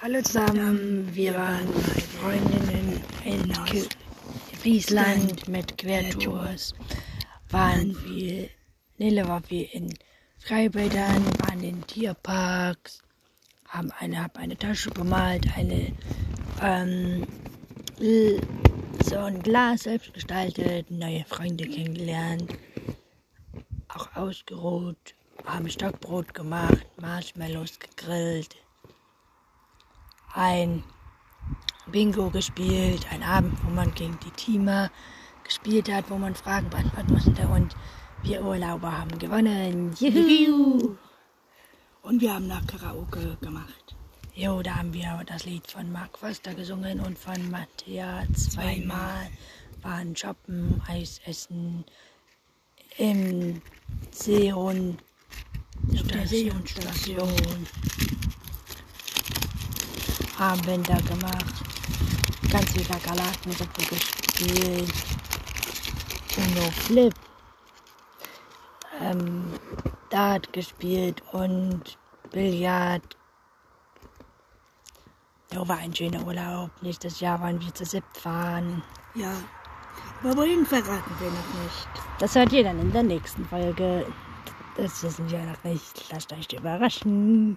Hallo zusammen, wir waren Freundinnen in Friesland mit Quertours. Waren wir, Nele war wir in Freibädern, waren in Tierparks, haben eine, hab eine Tasche bemalt, eine, ähm, so ein Glas selbst gestaltet, neue Freunde kennengelernt, auch ausgeruht, haben Stockbrot gemacht, Marshmallows gegrillt, ein Bingo gespielt, ein Abend, wo man gegen die Teamer gespielt hat, wo man Fragen beantworten musste und wir Urlauber haben gewonnen. Juhu! Und wir haben nach Karaoke gemacht. Jo, da haben wir das Lied von Mark Foster gesungen und von Mattea zweimal. Waren shoppen, Eis essen, im Seehund Auf der Station. Armbänder gemacht, ganz viel Kakerlakensuppe gespielt, Uno Flip, ähm, Dart gespielt und Billard. Jo, war ein schöner Urlaub. Nächstes Jahr wollen wir zu siebt fahren. Ja. Aber wohin verraten wir noch nicht. Das hört ihr dann in der nächsten Folge. Das wissen wir noch nicht. Lasst euch überraschen.